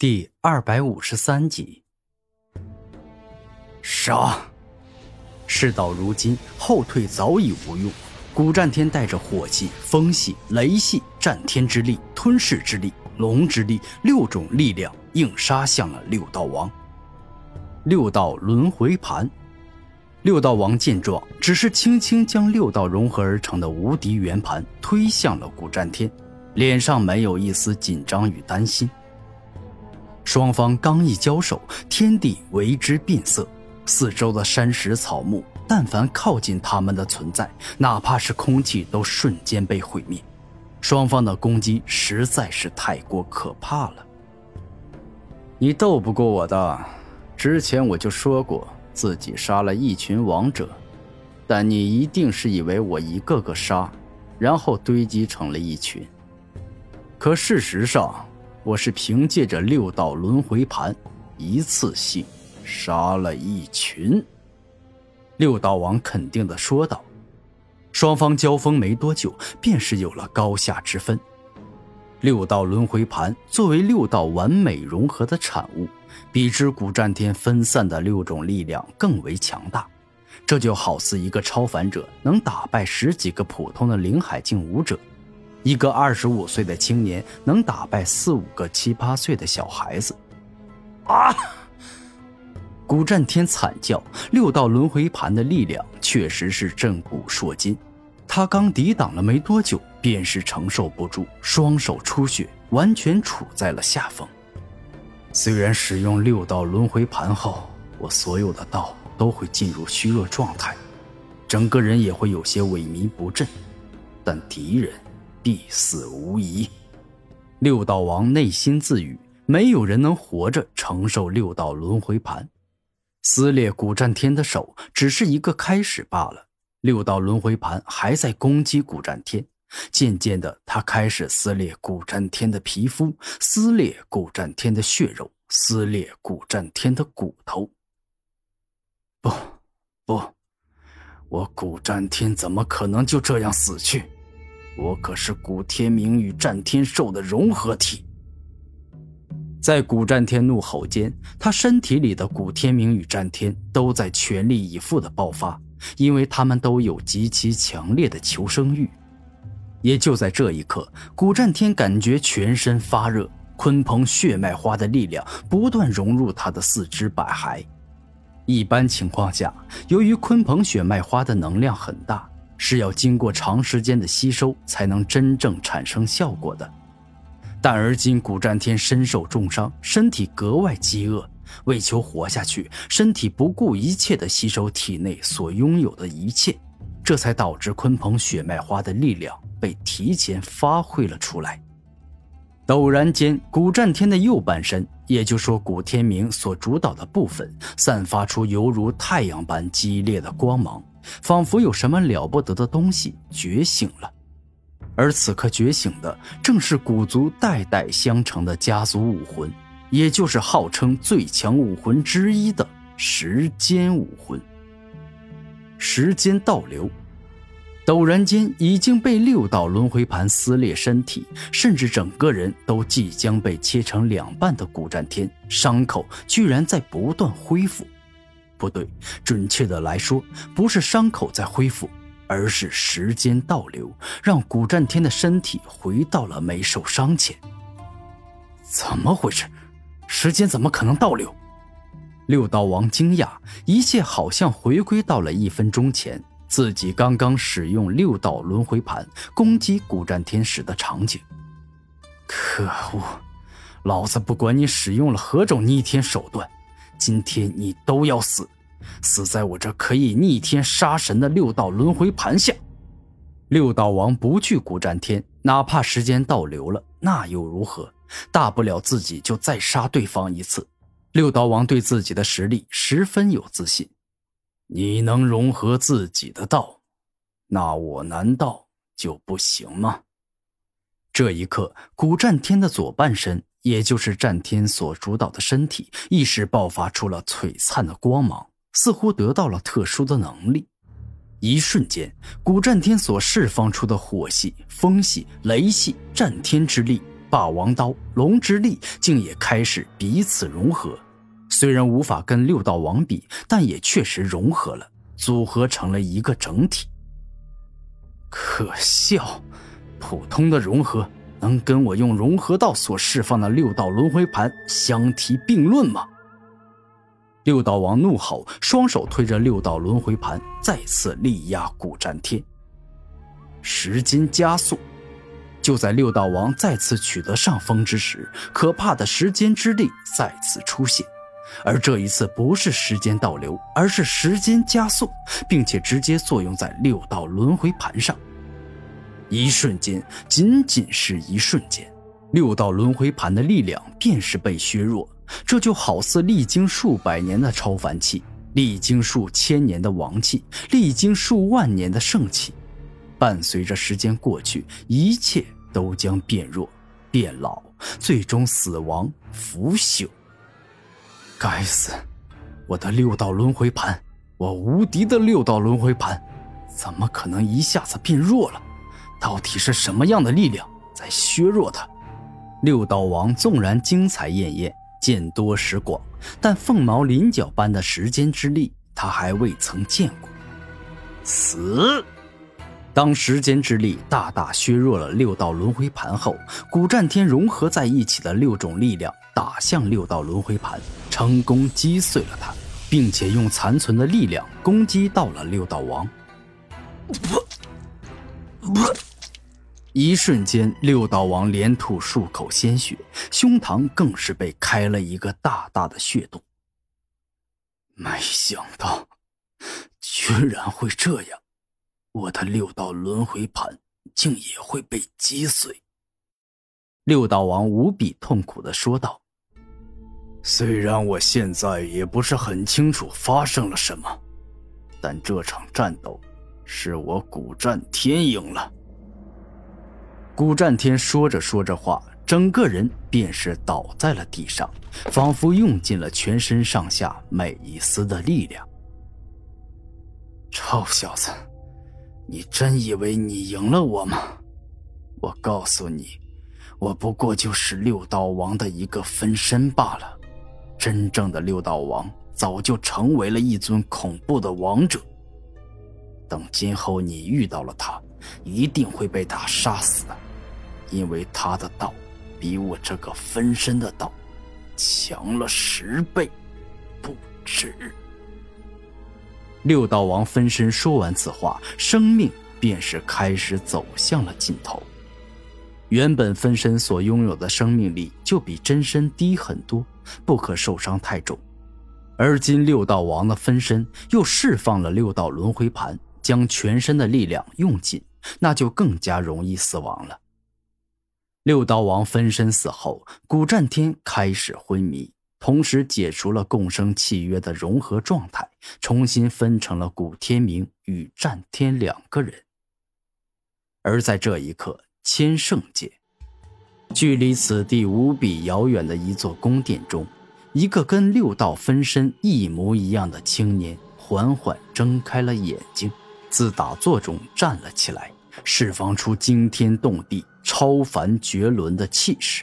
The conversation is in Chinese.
第二百五十三集，杀！事到如今，后退早已无用。古战天带着火系、风系、雷系、战天之力、吞噬之力、龙之力六种力量，硬杀向了六道王。六道轮回盘，六道王见状，只是轻轻将六道融合而成的无敌圆盘推向了古战天，脸上没有一丝紧张与担心。双方刚一交手，天地为之变色，四周的山石草木，但凡靠近他们的存在，哪怕是空气都瞬间被毁灭。双方的攻击实在是太过可怕了。你斗不过我的，之前我就说过自己杀了一群王者，但你一定是以为我一个个杀，然后堆积成了一群。可事实上。我是凭借着六道轮回盘，一次性杀了一群。六道王肯定的说道。双方交锋没多久，便是有了高下之分。六道轮回盘作为六道完美融合的产物，比之古战天分散的六种力量更为强大。这就好似一个超凡者能打败十几个普通的灵海境武者。一个二十五岁的青年能打败四五个七八岁的小孩子，啊！古战天惨叫，六道轮回盘的力量确实是震古烁今。他刚抵挡了没多久，便是承受不住，双手出血，完全处在了下风。虽然使用六道轮回盘后，我所有的道都会进入虚弱状态，整个人也会有些萎靡不振，但敌人。必死无疑。六道王内心自语：“没有人能活着承受六道轮回盘。撕裂古战天的手只是一个开始罢了。六道轮回盘还在攻击古战天，渐渐的，他开始撕裂古战天的皮肤，撕裂古战天的血肉，撕裂古战天的骨头。不，不，我古战天怎么可能就这样死去？”我可是古天明与战天兽的融合体。在古战天怒吼间，他身体里的古天明与战天都在全力以赴的爆发，因为他们都有极其强烈的求生欲。也就在这一刻，古战天感觉全身发热，鲲鹏血脉花的力量不断融入他的四肢百骸。一般情况下，由于鲲鹏血脉花的能量很大。是要经过长时间的吸收才能真正产生效果的，但而今古战天身受重伤，身体格外饥饿，为求活下去，身体不顾一切地吸收体内所拥有的一切，这才导致鲲鹏血脉花的力量被提前发挥了出来。陡然间，古战天的右半身，也就说古天明所主导的部分，散发出犹如太阳般激烈的光芒。仿佛有什么了不得的东西觉醒了，而此刻觉醒的正是古族代代相承的家族武魂，也就是号称最强武魂之一的时间武魂。时间倒流，陡然间已经被六道轮回盘撕裂身体，甚至整个人都即将被切成两半的古战天，伤口居然在不断恢复。不对，准确的来说，不是伤口在恢复，而是时间倒流，让古战天的身体回到了没受伤前。怎么回事？时间怎么可能倒流？六道王惊讶，一切好像回归到了一分钟前，自己刚刚使用六道轮回盘攻击古战天时的场景。可恶！老子不管你使用了何种逆天手段。今天你都要死，死在我这可以逆天杀神的六道轮回盘下。六道王不惧古战天，哪怕时间倒流了，那又如何？大不了自己就再杀对方一次。六道王对自己的实力十分有自信。你能融合自己的道，那我难道就不行吗？这一刻，古战天的左半身。也就是战天所主导的身体，一时爆发出了璀璨的光芒，似乎得到了特殊的能力。一瞬间，古战天所释放出的火系、风系、雷系、战天之力，霸王刀、龙之力竟也开始彼此融合。虽然无法跟六道王比，但也确实融合了，组合成了一个整体。可笑，普通的融合能跟我用融合道所释放的六道轮回盘相提并论吗？六道王怒吼，双手推着六道轮回盘，再次力压古战天。时间加速，就在六道王再次取得上风之时，可怕的时间之力再次出现。而这一次不是时间倒流，而是时间加速，并且直接作用在六道轮回盘上。一瞬间，仅仅是一瞬间，六道轮回盘的力量便是被削弱。这就好似历经数百年的超凡气，历经数千年的王气，历经数万年的圣气，伴随着时间过去，一切都将变弱、变老，最终死亡、腐朽。该死！我的六道轮回盘，我无敌的六道轮回盘，怎么可能一下子变弱了？到底是什么样的力量在削弱他？六道王纵然精彩艳艳，见多识广，但凤毛麟角般的时间之力，他还未曾见过。死！当时间之力大大削弱了六道轮回盘后，古战天融合在一起的六种力量打向六道轮回盘，成功击碎了它，并且用残存的力量攻击到了六道王。一瞬间，六道王连吐数口鲜血，胸膛更是被开了一个大大的血洞。没想到，居然会这样。我的六道轮回盘竟也会被击碎。六道王无比痛苦的说道：“虽然我现在也不是很清楚发生了什么，但这场战斗是我古战天赢了。”古战天说着说着话，整个人便是倒在了地上，仿佛用尽了全身上下每一丝的力量。臭小子！你真以为你赢了我吗？我告诉你，我不过就是六道王的一个分身罢了。真正的六道王早就成为了一尊恐怖的王者。等今后你遇到了他，一定会被他杀死的，因为他的道比我这个分身的道强了十倍，不止。六道王分身说完此话，生命便是开始走向了尽头。原本分身所拥有的生命力就比真身低很多，不可受伤太重。而今六道王的分身又释放了六道轮回盘，将全身的力量用尽，那就更加容易死亡了。六道王分身死后，古战天开始昏迷。同时解除了共生契约的融合状态，重新分成了古天明与战天两个人。而在这一刻，千圣界，距离此地无比遥远的一座宫殿中，一个跟六道分身一模一样的青年缓缓睁开了眼睛，自打坐中站了起来，释放出惊天动地、超凡绝伦的气势。